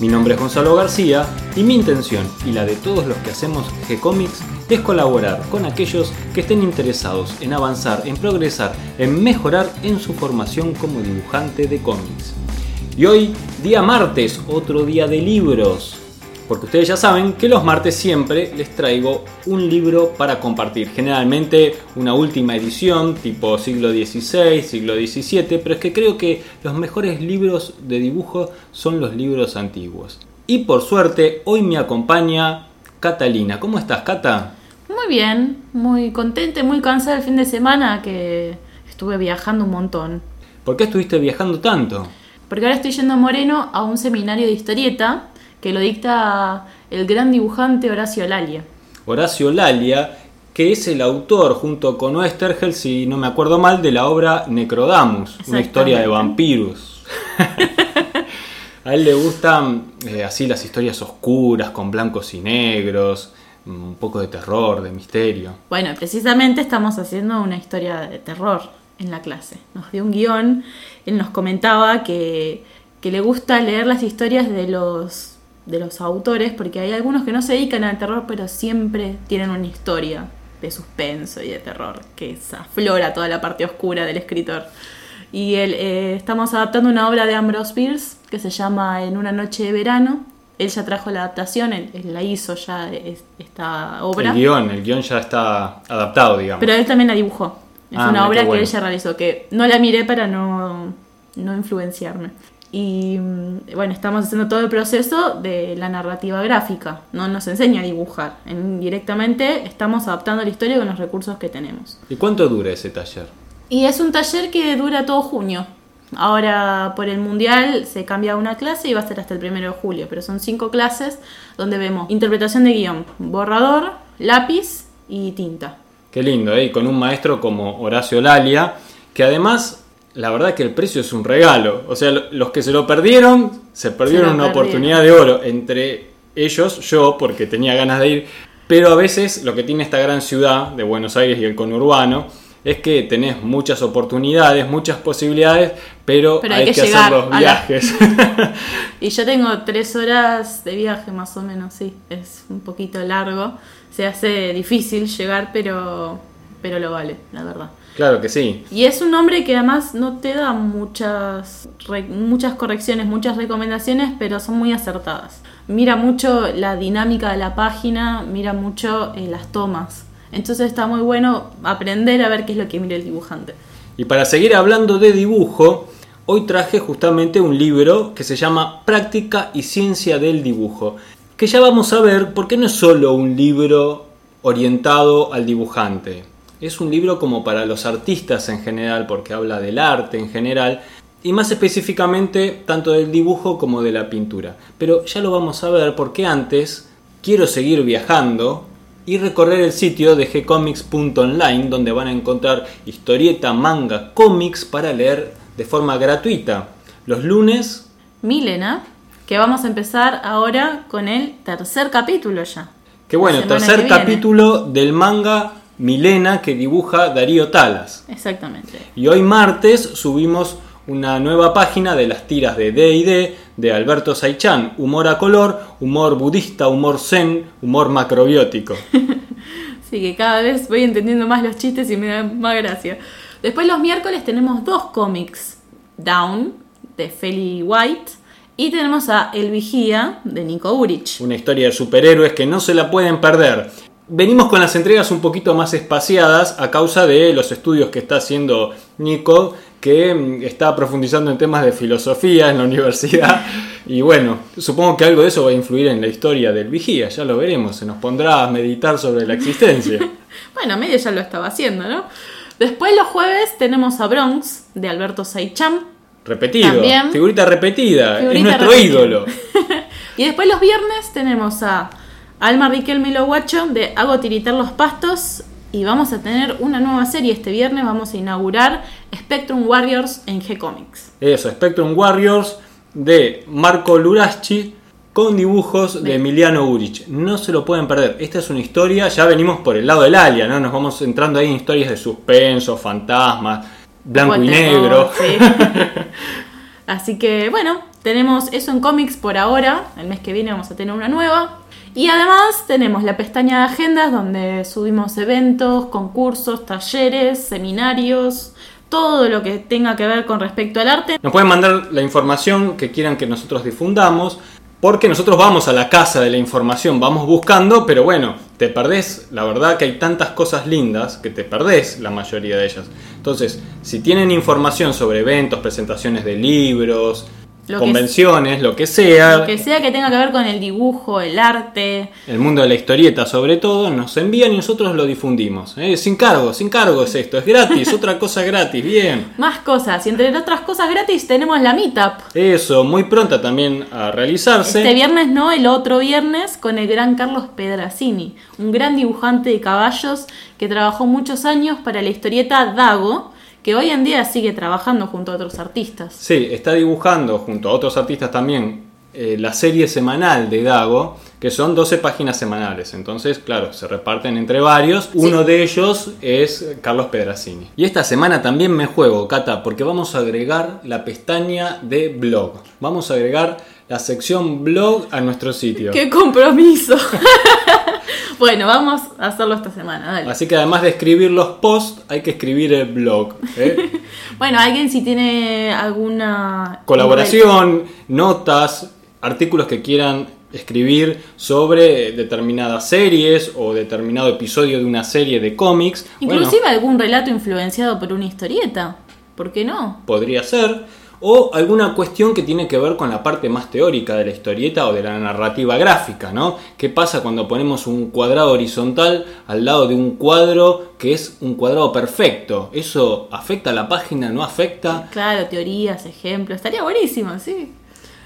Mi nombre es Gonzalo García y mi intención y la de todos los que hacemos G-Comics es colaborar con aquellos que estén interesados en avanzar, en progresar, en mejorar en su formación como dibujante de cómics. Y hoy, día martes, otro día de libros. Porque ustedes ya saben que los martes siempre les traigo un libro para compartir. Generalmente una última edición, tipo siglo XVI, siglo XVII, pero es que creo que los mejores libros de dibujo son los libros antiguos. Y por suerte, hoy me acompaña Catalina. ¿Cómo estás, Cata? Muy bien, muy contenta y muy cansada el fin de semana que estuve viajando un montón. ¿Por qué estuviste viajando tanto? Porque ahora estoy yendo a Moreno a un seminario de historieta que lo dicta el gran dibujante Horacio Lalia. Horacio Lalia, que es el autor junto con Oestergel, si no me acuerdo mal, de la obra Necrodamus, una historia de vampiros. a él le gustan eh, así las historias oscuras, con blancos y negros, un poco de terror, de misterio. Bueno, precisamente estamos haciendo una historia de terror en la clase. Nos dio un guion, él nos comentaba que, que le gusta leer las historias de los, de los autores, porque hay algunos que no se dedican al terror, pero siempre tienen una historia de suspenso y de terror, que aflora toda la parte oscura del escritor. Y él, eh, estamos adaptando una obra de Ambrose Bierce que se llama En una noche de verano. Él ya trajo la adaptación, él, él la hizo ya es- esta obra. El guion, el guion ya está adaptado, digamos. Pero él también la dibujó. Es Ah, una obra bueno. que ella realizó, que no la miré para no, no influenciarme. Y mm, bueno, estamos haciendo todo el proceso de la narrativa gráfica. No nos enseña a dibujar. En- directamente estamos adaptando la historia con los recursos que tenemos. ¿Y cuánto dura ese taller? Y es un taller que dura todo junio. Ahora por el mundial se cambia una clase y va a ser hasta el primero de julio, pero son cinco clases donde vemos interpretación de guion, borrador, lápiz y tinta. Qué lindo, ¿eh? Y con un maestro como Horacio Lalia, que además, la verdad que el precio es un regalo. O sea, lo- los que se lo perdieron, se perdieron una perdieron. oportunidad de oro. Entre ellos, yo, porque tenía ganas de ir. Pero a veces lo que tiene esta gran ciudad de Buenos Aires y el conurbano es que tenés muchas oportunidades, muchas posibilidades, pero, Pero hay, hay que, que hacer los la- viajes. Y yo tengo tres horas de viaje más o menos, sí, es un poquito largo. Se hace difícil llegar, pero, pero lo vale, la verdad. Claro que sí. Y es un hombre que además no te da muchas, muchas correcciones, muchas recomendaciones, pero son muy acertadas. Mira mucho la dinámica de la página, mira mucho eh, las tomas. Entonces está muy bueno aprender a ver qué es lo que mira el dibujante. Y para seguir hablando de dibujo, hoy traje justamente un libro que se llama Práctica y Ciencia del Dibujo, que ya vamos a ver porque no es solo un libro orientado al dibujante, es un libro como para los artistas en general, porque habla del arte en general, y más específicamente tanto del dibujo como de la pintura. Pero ya lo vamos a ver porque antes quiero seguir viajando y recorrer el sitio de gcomics.online donde van a encontrar historieta, manga, cómics para leer de forma gratuita. Los lunes, Milena, que vamos a empezar ahora con el tercer capítulo ya. que bueno, tercer que capítulo del manga Milena que dibuja Darío Talas. Exactamente. Y hoy martes subimos una nueva página de las tiras de D&D de Alberto Saichan, humor a color, humor budista, humor zen, humor macrobiótico. Sí, que cada vez voy entendiendo más los chistes y me da más gracia. Después los miércoles tenemos dos cómics. Down, de Feli White, y tenemos a El Vigía, de Nico Urich. Una historia de superhéroes que no se la pueden perder. Venimos con las entregas un poquito más espaciadas a causa de los estudios que está haciendo Nico, que mm, está profundizando en temas de filosofía en la universidad. Y bueno, supongo que algo de eso va a influir en la historia del vigía, ya lo veremos, se nos pondrá a meditar sobre la existencia. Bueno, medio ya lo estaba haciendo, ¿no? Después los jueves tenemos a Bronx, de Alberto Saicham. Repetido, También. figurita repetida, es nuestro repetida. ídolo. Y después los viernes tenemos a Alma Riquelme y lo guacho de Hago tiritar los pastos y vamos a tener una nueva serie este viernes, vamos a inaugurar Spectrum Warriors en G-Comics. Eso, Spectrum Warriors de Marco Luraschi con dibujos de Emiliano Urich. No se lo pueden perder. Esta es una historia, ya venimos por el lado del alia, ¿no? Nos vamos entrando ahí en historias de suspenso, fantasmas, blanco y negro. Así que bueno, tenemos eso en cómics por ahora. El mes que viene vamos a tener una nueva. Y además tenemos la pestaña de agendas donde subimos eventos, concursos, talleres, seminarios, todo lo que tenga que ver con respecto al arte. Nos pueden mandar la información que quieran que nosotros difundamos. Porque nosotros vamos a la casa de la información, vamos buscando, pero bueno, te perdés, la verdad que hay tantas cosas lindas que te perdés la mayoría de ellas. Entonces, si tienen información sobre eventos, presentaciones de libros, convenciones, lo que sea. Lo que sea que tenga que ver con el dibujo, el arte. El mundo de la historieta sobre todo, nos envían y nosotros lo difundimos. ¿eh? Sin cargo, sin cargo es esto, es gratis, otra cosa gratis, bien. Más cosas, y entre otras cosas gratis tenemos la meetup. Eso, muy pronta también a realizarse. Este viernes no, el otro viernes con el gran Carlos Pedrazzini, un gran dibujante de caballos que trabajó muchos años para la historieta Dago que hoy en día sigue trabajando junto a otros artistas. Sí, está dibujando junto a otros artistas también eh, la serie semanal de Dago, que son 12 páginas semanales. Entonces, claro, se reparten entre varios. Uno de ellos es Carlos Pedrazzini. Y esta semana también me juego, Cata, porque vamos a agregar la pestaña de blog. Vamos a agregar la sección blog a nuestro sitio. ¡Qué compromiso! bueno, vamos a hacerlo esta semana. Así que además de escribir los posts, hay que escribir el blog. ¿eh? bueno, alguien si tiene alguna colaboración, notas, artículos que quieran escribir sobre determinadas series o determinado episodio de una serie de cómics. Inclusive algún relato influenciado por una historieta. ¿Por qué no? Podría ser o alguna cuestión que tiene que ver con la parte más teórica de la historieta o de la narrativa gráfica, ¿no? ¿Qué pasa cuando ponemos un cuadrado horizontal al lado de un cuadro que es un cuadrado perfecto? ¿Eso afecta a la página? ¿No afecta? Claro, teorías, ejemplos, estaría buenísimo, sí.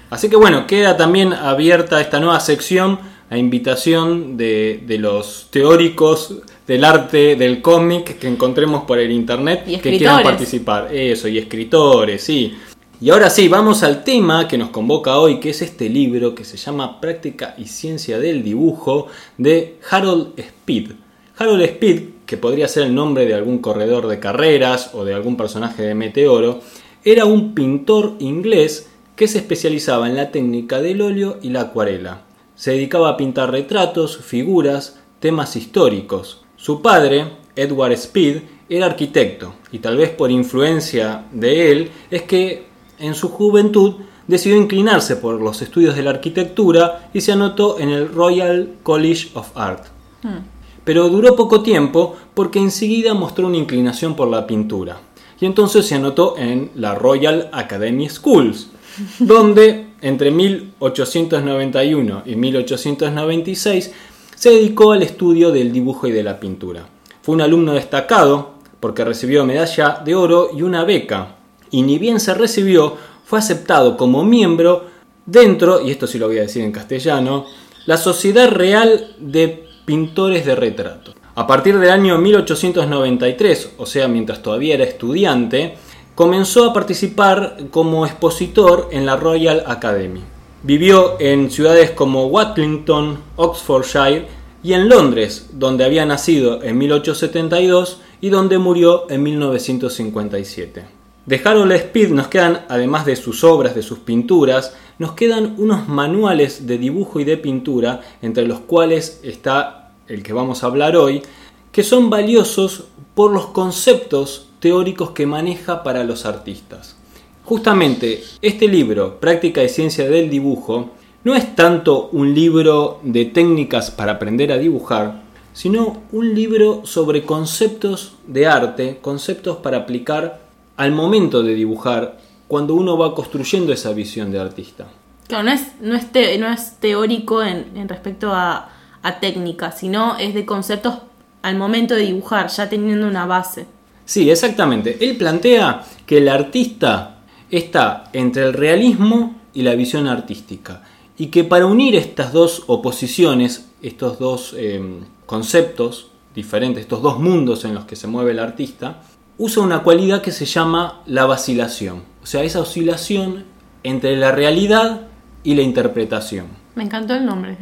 Así que bueno, queda también abierta esta nueva sección a invitación de, de los teóricos del arte del cómic que encontremos por el internet que quieran participar. Eso, y escritores, sí. Y ahora sí, vamos al tema que nos convoca hoy, que es este libro que se llama Práctica y Ciencia del Dibujo de Harold Speed. Harold Speed, que podría ser el nombre de algún corredor de carreras o de algún personaje de Meteoro, era un pintor inglés que se especializaba en la técnica del óleo y la acuarela. Se dedicaba a pintar retratos, figuras, temas históricos. Su padre, Edward Speed, era arquitecto y tal vez por influencia de él es que en su juventud decidió inclinarse por los estudios de la arquitectura y se anotó en el Royal College of Art. Hmm. Pero duró poco tiempo porque enseguida mostró una inclinación por la pintura. Y entonces se anotó en la Royal Academy Schools, donde entre 1891 y 1896 se dedicó al estudio del dibujo y de la pintura. Fue un alumno destacado porque recibió medalla de oro y una beca y ni bien se recibió, fue aceptado como miembro dentro, y esto sí lo voy a decir en castellano, la Sociedad Real de Pintores de Retrato. A partir del año 1893, o sea, mientras todavía era estudiante, comenzó a participar como expositor en la Royal Academy. Vivió en ciudades como Watlington, Oxfordshire y en Londres, donde había nacido en 1872 y donde murió en 1957. De Harold Speed nos quedan, además de sus obras, de sus pinturas, nos quedan unos manuales de dibujo y de pintura, entre los cuales está el que vamos a hablar hoy, que son valiosos por los conceptos teóricos que maneja para los artistas. Justamente este libro, Práctica y Ciencia del Dibujo, no es tanto un libro de técnicas para aprender a dibujar, sino un libro sobre conceptos de arte, conceptos para aplicar al momento de dibujar, cuando uno va construyendo esa visión de artista. Claro, no es, no es, teórico en, respecto a, a técnica, sino es de conceptos al momento de dibujar, ya teniendo una base. Sí, exactamente. Él plantea que el artista está entre el realismo y la visión artística y que para unir estas dos oposiciones estos dos eh, conceptos diferentes, estos dos mundos en los que se mueve el artista, usa una cualidad que se llama la vacilación. O sea, esa oscilación entre la realidad y la interpretación. Me encantó el nombre.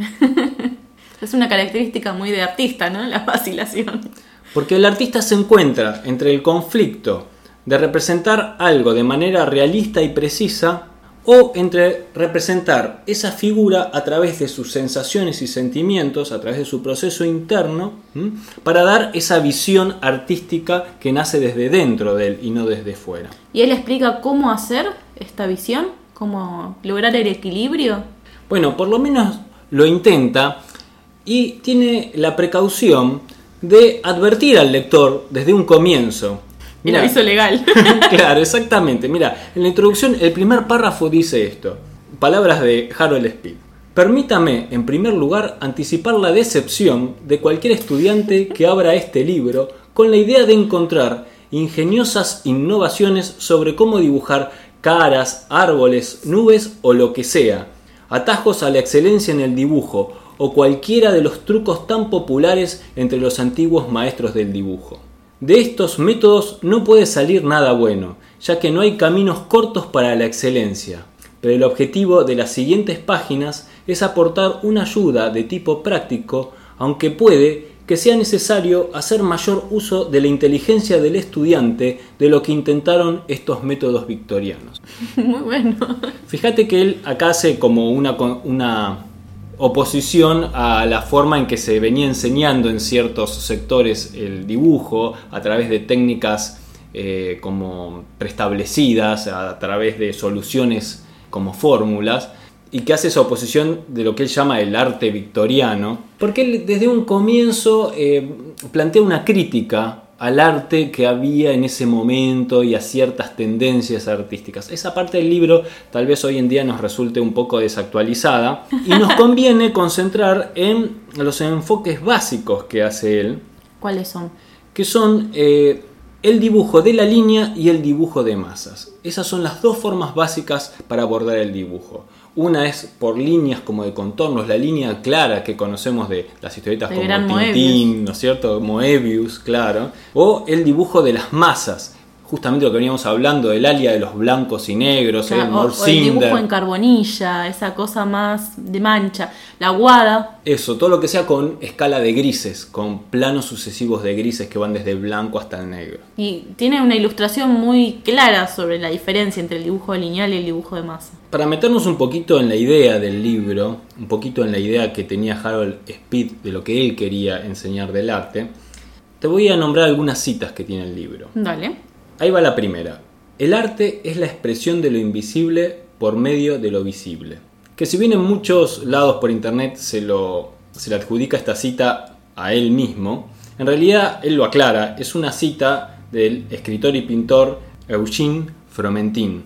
es una característica muy de artista, ¿no? La vacilación. Porque el artista se encuentra entre el conflicto de representar algo de manera realista y precisa o entre representar esa figura a través de sus sensaciones y sentimientos, a través de su proceso interno, para dar esa visión artística que nace desde dentro de él y no desde fuera. ¿Y él explica cómo hacer esta visión? ¿Cómo lograr el equilibrio? Bueno, por lo menos lo intenta y tiene la precaución de advertir al lector desde un comienzo Mira, aviso legal. claro, exactamente. Mira, en la introducción el primer párrafo dice esto. Palabras de Harold Speed. Permítame, en primer lugar, anticipar la decepción de cualquier estudiante que abra este libro con la idea de encontrar ingeniosas innovaciones sobre cómo dibujar caras, árboles, nubes o lo que sea, atajos a la excelencia en el dibujo o cualquiera de los trucos tan populares entre los antiguos maestros del dibujo. De estos métodos no puede salir nada bueno, ya que no hay caminos cortos para la excelencia, pero el objetivo de las siguientes páginas es aportar una ayuda de tipo práctico, aunque puede que sea necesario hacer mayor uso de la inteligencia del estudiante de lo que intentaron estos métodos victorianos. Muy bueno. Fíjate que él acá hace como una, una oposición a la forma en que se venía enseñando en ciertos sectores el dibujo a través de técnicas eh, como preestablecidas, a través de soluciones como fórmulas, y que hace esa oposición de lo que él llama el arte victoriano, porque él desde un comienzo eh, plantea una crítica al arte que había en ese momento y a ciertas tendencias artísticas. Esa parte del libro tal vez hoy en día nos resulte un poco desactualizada y nos conviene concentrar en los enfoques básicos que hace él. ¿Cuáles son? Que son eh, el dibujo de la línea y el dibujo de masas. Esas son las dos formas básicas para abordar el dibujo. Una es por líneas como de contornos, la línea clara que conocemos de las historietas como Tintín, ¿no es cierto? Moebius, claro. O el dibujo de las masas, justamente lo que veníamos hablando del alia de los blancos y negros, el o, el dibujo en carbonilla, esa cosa más de mancha, la guada. Eso, todo lo que sea con escala de grises, con planos sucesivos de grises que van desde el blanco hasta el negro. Y tiene una ilustración muy clara sobre la diferencia entre el dibujo lineal y el dibujo de masa. Para meternos un poquito en la idea del libro, un poquito en la idea que tenía Harold Speed de lo que él quería enseñar del arte, te voy a nombrar algunas citas que tiene el libro. Dale. Ahí va la primera. El arte es la expresión de lo invisible por medio de lo visible. Que si bien en muchos lados por internet se, lo, se le adjudica esta cita a él mismo, en realidad él lo aclara, es una cita del escritor y pintor Eugene Fromentin.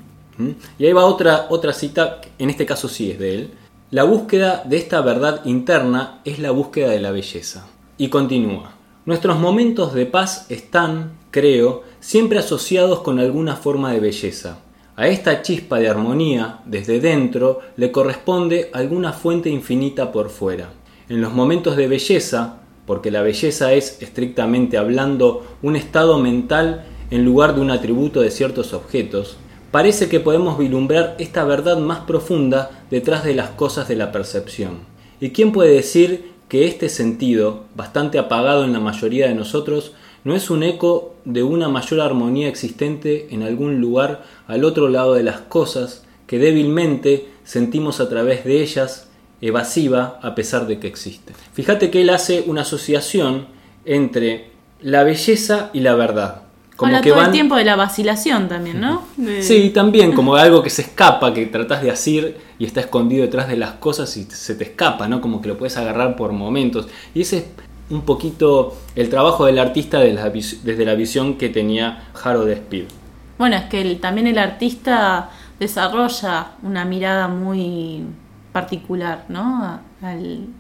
Y ahí va otra, otra cita, en este caso sí es de él. La búsqueda de esta verdad interna es la búsqueda de la belleza. Y continúa. Nuestros momentos de paz están, creo, siempre asociados con alguna forma de belleza. A esta chispa de armonía, desde dentro, le corresponde alguna fuente infinita por fuera. En los momentos de belleza, porque la belleza es, estrictamente hablando, un estado mental en lugar de un atributo de ciertos objetos, parece que podemos vislumbrar esta verdad más profunda detrás de las cosas de la percepción. ¿Y quién puede decir que este sentido, bastante apagado en la mayoría de nosotros, no es un eco de una mayor armonía existente en algún lugar al otro lado de las cosas que débilmente sentimos a través de ellas, evasiva a pesar de que existe. Fíjate que él hace una asociación entre la belleza y la verdad. Como que todo el tiempo de la vacilación también, ¿no? Sí, también, como algo que se escapa, que tratas de hacer y está escondido detrás de las cosas y se te escapa, ¿no? Como que lo puedes agarrar por momentos. Y ese es un poquito el trabajo del artista desde la visión que tenía Harold Speed. Bueno, es que también el artista desarrolla una mirada muy particular, ¿no?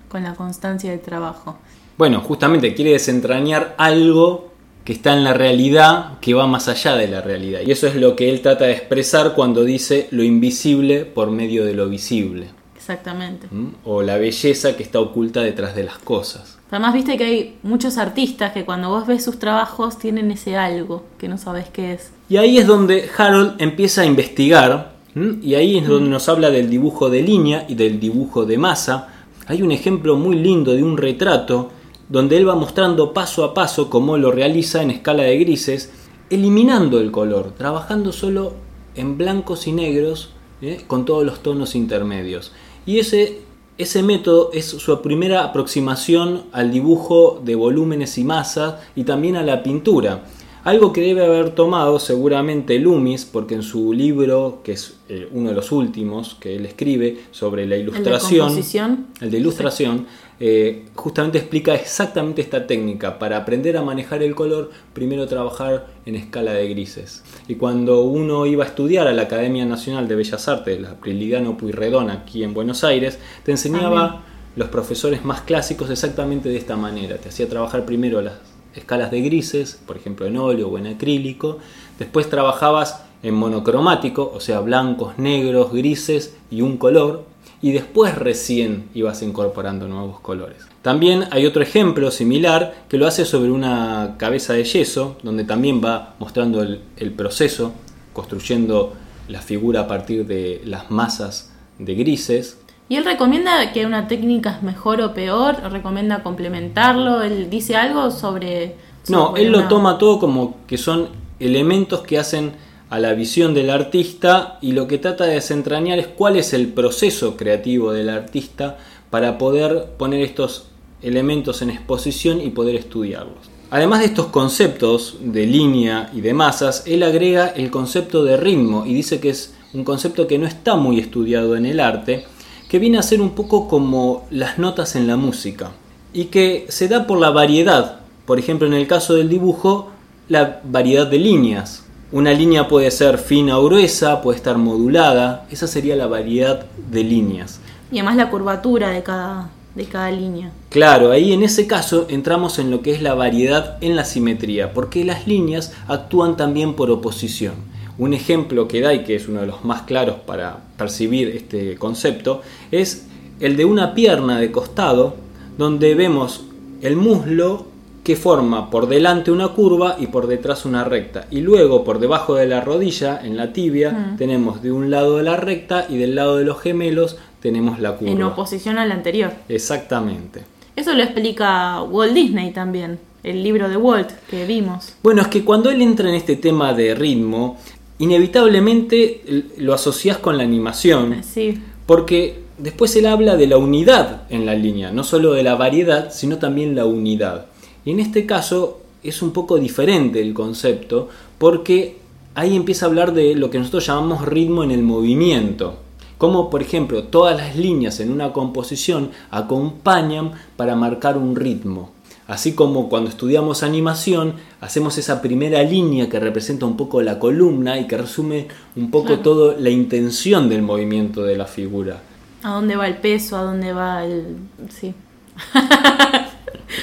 con la constancia del trabajo. Bueno, justamente quiere desentrañar algo que está en la realidad que va más allá de la realidad. Y eso es lo que él trata de expresar cuando dice lo invisible por medio de lo visible. Exactamente. ¿m? o la belleza que está oculta detrás de las cosas. Además, viste que hay muchos artistas que cuando vos ves sus trabajos tienen ese algo que no sabes qué es. Y ahí es donde Harold empieza a investigar, y ahí es donde nos habla del dibujo de línea y del dibujo de masa. Hay un ejemplo muy lindo de un retrato donde él va mostrando paso a paso cómo lo realiza en escala de grises, eliminando el color, trabajando solo en blancos y negros ¿eh? con todos los tonos intermedios. Y ese, ese método es su primera aproximación al dibujo de volúmenes y masas y también a la pintura. Algo que debe haber tomado seguramente Loomis, porque en su libro, que es eh, uno de los últimos que él escribe sobre la El de ilustración, el de ilustración, eh, justamente explica exactamente esta técnica. Para aprender a manejar el color, primero trabajar en escala de grises. Y cuando uno iba a estudiar a la Academia Nacional de Bellas Artes, la Prilidiano Pueyrredón, aquí en Buenos Aires, te enseñaba los profesores más clásicos exactamente de esta manera. Te hacía trabajar primero las escalas de grises, por ejemplo en óleo o en acrílico. Después trabajabas en monocromático, o sea, blancos, negros, grises y un color. Y después recién ibas incorporando nuevos colores. También hay otro ejemplo similar que lo hace sobre una cabeza de yeso, donde también va mostrando el, el proceso, construyendo la figura a partir de las masas de grises. ¿Y él recomienda que una técnica es mejor o peor? ¿O recomienda complementarlo? ¿Él dice algo sobre.? No, él lo toma todo como que son elementos que hacen a la visión del artista y lo que trata de desentrañar es cuál es el proceso creativo del artista para poder poner estos elementos en exposición y poder estudiarlos. Además de estos conceptos de línea y de masas, él agrega el concepto de ritmo y dice que es un concepto que no está muy estudiado en el arte, que viene a ser un poco como las notas en la música y que se da por la variedad. Por ejemplo, en el caso del dibujo, la variedad de líneas. Una línea puede ser fina o gruesa, puede estar modulada, esa sería la variedad de líneas. Y además la curvatura de cada, de cada línea. Claro, ahí en ese caso entramos en lo que es la variedad en la simetría, porque las líneas actúan también por oposición. Un ejemplo que da y que es uno de los más claros para percibir este concepto es el de una pierna de costado donde vemos el muslo que forma por delante una curva y por detrás una recta. Y luego por debajo de la rodilla, en la tibia, Mm. tenemos de un lado de la recta y del lado de los gemelos tenemos la curva. En oposición al anterior. Exactamente. Eso lo explica Walt Disney también. El libro de Walt que vimos. Bueno, es que cuando él entra en este tema de ritmo, inevitablemente lo asocias con la animación, Sí. porque después él habla de la unidad en la línea, no solo de la variedad, sino también la unidad. Y en este caso es un poco diferente el concepto, porque ahí empieza a hablar de lo que nosotros llamamos ritmo en el movimiento. Como por ejemplo todas las líneas en una composición acompañan para marcar un ritmo. Así como cuando estudiamos animación, hacemos esa primera línea que representa un poco la columna y que resume un poco Claro. toda la intención del movimiento de la figura. ¿A dónde va el peso? ¿A dónde va el...? Sí.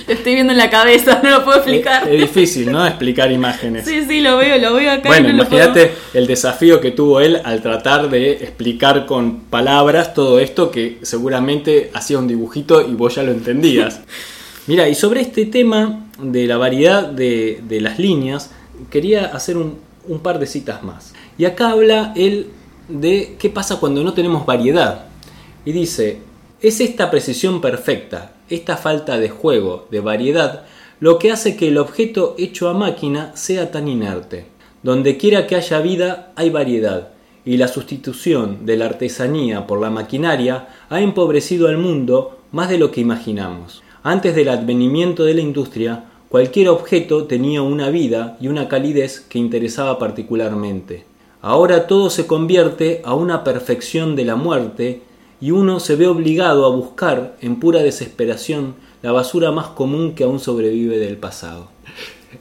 lo estoy viendo en la cabeza, no lo puedo explicar. Es, es difícil, ¿no? Explicar imágenes. Sí, sí, lo veo, lo veo acá. Bueno, no imagínate el desafío que tuvo él al tratar de explicar con palabras todo esto que seguramente hacía un dibujito y vos ya lo entendías. Mira, y sobre este tema de la variedad de, de las líneas, quería hacer un, un par de citas más. Y acá habla él de qué pasa cuando no tenemos variedad. Y dice, es esta precisión perfecta, esta falta de juego, de variedad, lo que hace que el objeto hecho a máquina sea tan inerte. Donde quiera que haya vida hay variedad, y la sustitución de la artesanía por la maquinaria ha empobrecido al mundo más de lo que imaginamos. Antes del advenimiento de la industria, cualquier objeto tenía una vida y una calidez que interesaba particularmente. Ahora todo se convierte a una perfección de la muerte y uno se ve obligado a buscar en pura desesperación la basura más común que aún sobrevive del pasado.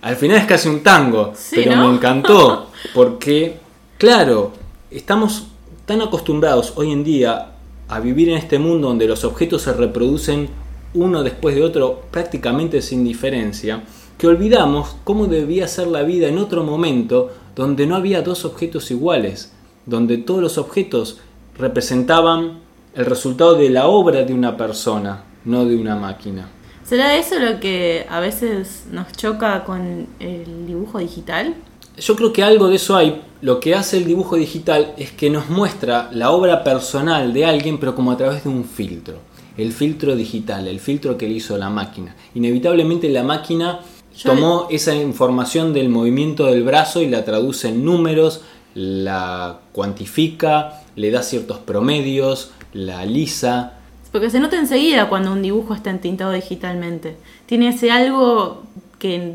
Al final es casi un tango, Sí, pero ¿no? me encantó porque, claro, estamos tan acostumbrados hoy en día a vivir en este mundo donde los objetos se reproducen uno después de otro prácticamente sin diferencia, que olvidamos cómo debía ser la vida en otro momento donde no había dos objetos iguales, donde todos los objetos representaban el resultado de la obra de una persona, no de una máquina. ¿Será eso lo que a veces nos choca con el dibujo digital? Yo creo que algo de eso hay. Lo que hace el dibujo digital es que nos muestra la obra personal de alguien, pero como a través de un filtro. El filtro digital, el filtro que le hizo la máquina. Inevitablemente la máquina tomó esa información del movimiento del brazo y la traduce en números, la cuantifica, le da ciertos promedios, la alisa. Porque se nota enseguida cuando un dibujo está entintado digitalmente. Tiene ese algo que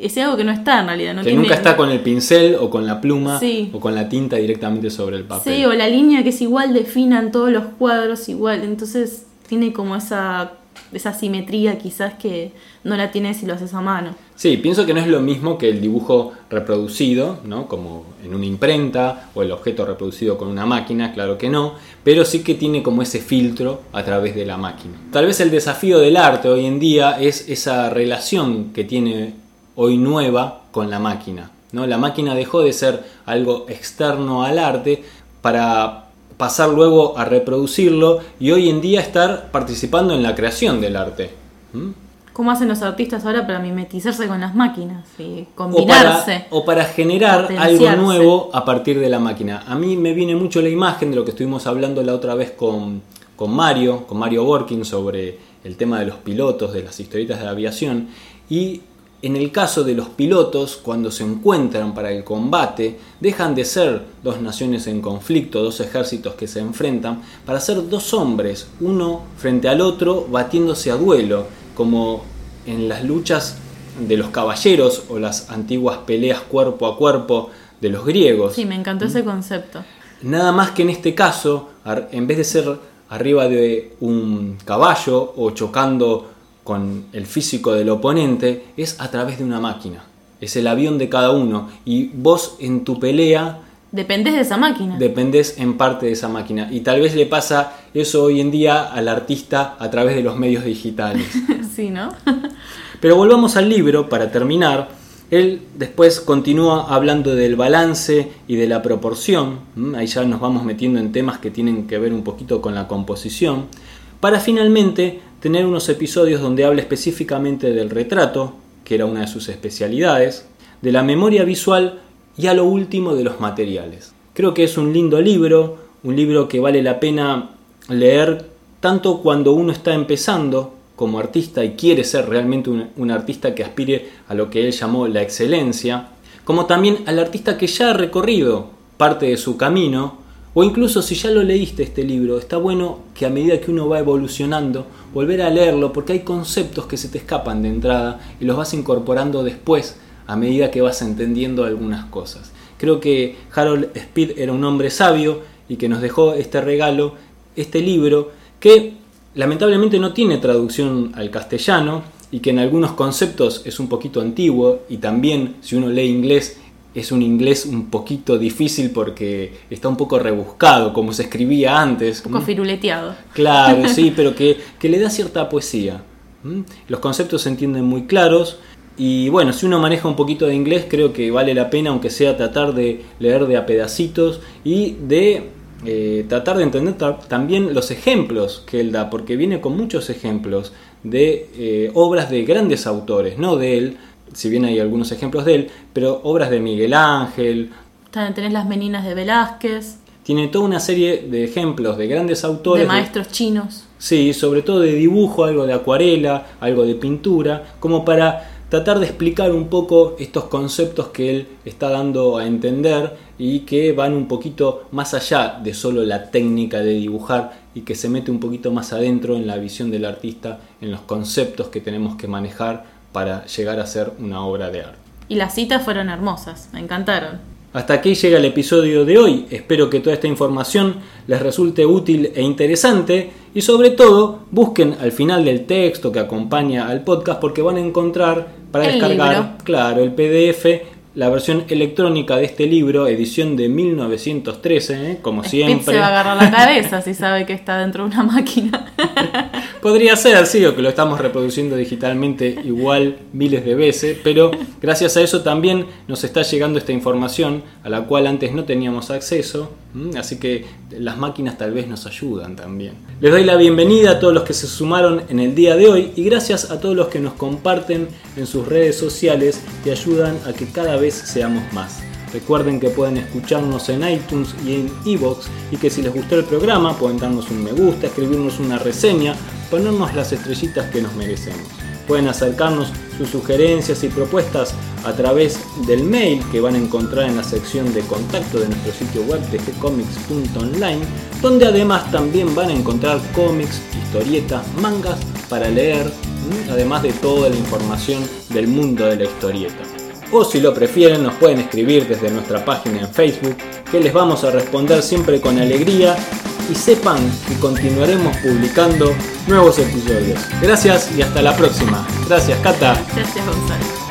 ese algo que no está en realidad. No que tiene- nunca está con el pincel o con la pluma Sí. o con la tinta directamente sobre el papel. Sí, o la línea que es igual defina en todos los cuadros igual. Entonces tiene como esa, esa simetría quizás que no la tiene si lo haces a mano. Sí, pienso que no es lo mismo que el dibujo reproducido, ¿no? Como en una imprenta o el objeto reproducido con una máquina, claro que no, pero sí que tiene como ese filtro a través de la máquina. Tal vez el desafío del arte hoy en día es esa relación que tiene hoy nueva con la máquina, ¿no? La máquina dejó de ser algo externo al arte para pasar luego a reproducirlo y hoy en día estar participando en la creación del arte. ¿Mm? ¿Cómo hacen los artistas ahora para mimetizarse con las máquinas y o para, combinarse? o para generar algo nuevo a partir de la máquina. A mí me viene mucho la imagen de lo que estuvimos hablando la otra vez con, con Mario, con Mario Borkin sobre el tema de los pilotos, de las historietas de aviación. Y en el caso de los pilotos, cuando se encuentran para el combate, dejan de ser dos naciones en conflicto, dos ejércitos que se enfrentan, para ser dos hombres, uno frente al otro, batiéndose a duelo, como en las luchas de los caballeros o las antiguas peleas cuerpo a cuerpo de los griegos. Sí, me encantó ese concepto. Nada más que en este caso, en vez de ser arriba de un caballo o chocando con el físico del oponente, es a través de una máquina. Es el avión de cada uno. Y vos en tu pelea Dependes de esa máquina. dependés en parte de esa máquina. Y tal vez le pasa eso hoy en día al artista a través de los medios digitales. sí, ¿no? Pero volvamos al libro para terminar. Él después continúa hablando del balance y de la proporción. ¿m? Ahí ya nos vamos metiendo en temas que tienen que ver un poquito con la composición. Para finalmente tener unos episodios donde habla específicamente del retrato, que era una de sus especialidades, de la memoria visual y a lo último de los materiales. Creo que es un lindo libro, un libro que vale la pena leer tanto cuando uno está empezando como artista y quiere ser realmente un, un artista que aspire a lo que él llamó la excelencia, como también al artista que ya ha recorrido parte de su camino, o incluso si ya lo leíste este libro, está bueno que a medida que uno va evolucionando, volver a leerlo porque hay conceptos que se te escapan de entrada y los vas incorporando después a medida que vas entendiendo algunas cosas. Creo que Harold Speed era un hombre sabio y que nos dejó este regalo, este libro, que lamentablemente no tiene traducción al castellano y que en algunos conceptos es un poquito antiguo y también si uno lee inglés es un inglés un poquito difícil porque está un poco rebuscado, como se escribía antes. Un poco firuleteado. Claro, sí, pero que, que le da cierta poesía. Los conceptos se entienden muy claros y bueno, si uno maneja un poquito de inglés, creo que vale la pena, aunque sea tratar de leer de a pedacitos y de eh, tratar de entender ta- también los ejemplos que él da, porque viene con muchos ejemplos de eh, obras de grandes autores, no de él, si bien hay algunos ejemplos de él, pero obras de Miguel Ángel, También tenés las meninas de Velázquez, tiene toda una serie de ejemplos de grandes autores. de maestros chinos. Sí, sobre todo de dibujo, algo de acuarela, algo de pintura, como para tratar de explicar un poco estos conceptos que él está dando a entender y que van un poquito más allá de solo la técnica de dibujar y que se mete un poquito más adentro en la visión del artista, en los conceptos que tenemos que manejar para llegar a ser una obra de arte. Y las citas fueron hermosas, me encantaron. Hasta aquí llega el episodio de hoy. Espero que toda esta información les resulte útil e interesante y sobre todo busquen al final del texto que acompaña al podcast porque van a encontrar para El descargar, libro. claro, el PDF, la versión electrónica de este libro, edición de 1913, ¿eh? como siempre. se va a agarrar la cabeza si sabe que está dentro de una máquina. Podría ser, sí, o que lo estamos reproduciendo digitalmente igual miles de veces, pero gracias a eso también nos está llegando esta información a la cual antes no teníamos acceso, así que las máquinas tal vez nos ayudan también. Les doy la bienvenida a todos los que se sumaron en el día de hoy y gracias a todos los que nos comparten en sus redes sociales y ayudan a que cada vez seamos más. Recuerden que pueden escucharnos en iTunes y en Evox y que si les gustó el programa pueden darnos un me gusta, escribirnos una reseña, ponernos las estrellitas que nos merecemos. Pueden acercarnos sus sugerencias y propuestas a través del mail que van a encontrar en la sección de contacto de nuestro sitio web de gcomics.online, donde además también van a encontrar cómics, historietas, mangas para leer, además de toda la información del mundo de la historieta. O si lo prefieren nos pueden escribir desde nuestra página en Facebook que les vamos a responder siempre con alegría y sepan que continuaremos publicando nuevos episodios. Gracias y hasta la próxima. Gracias Cata. Gracias Gonzalo.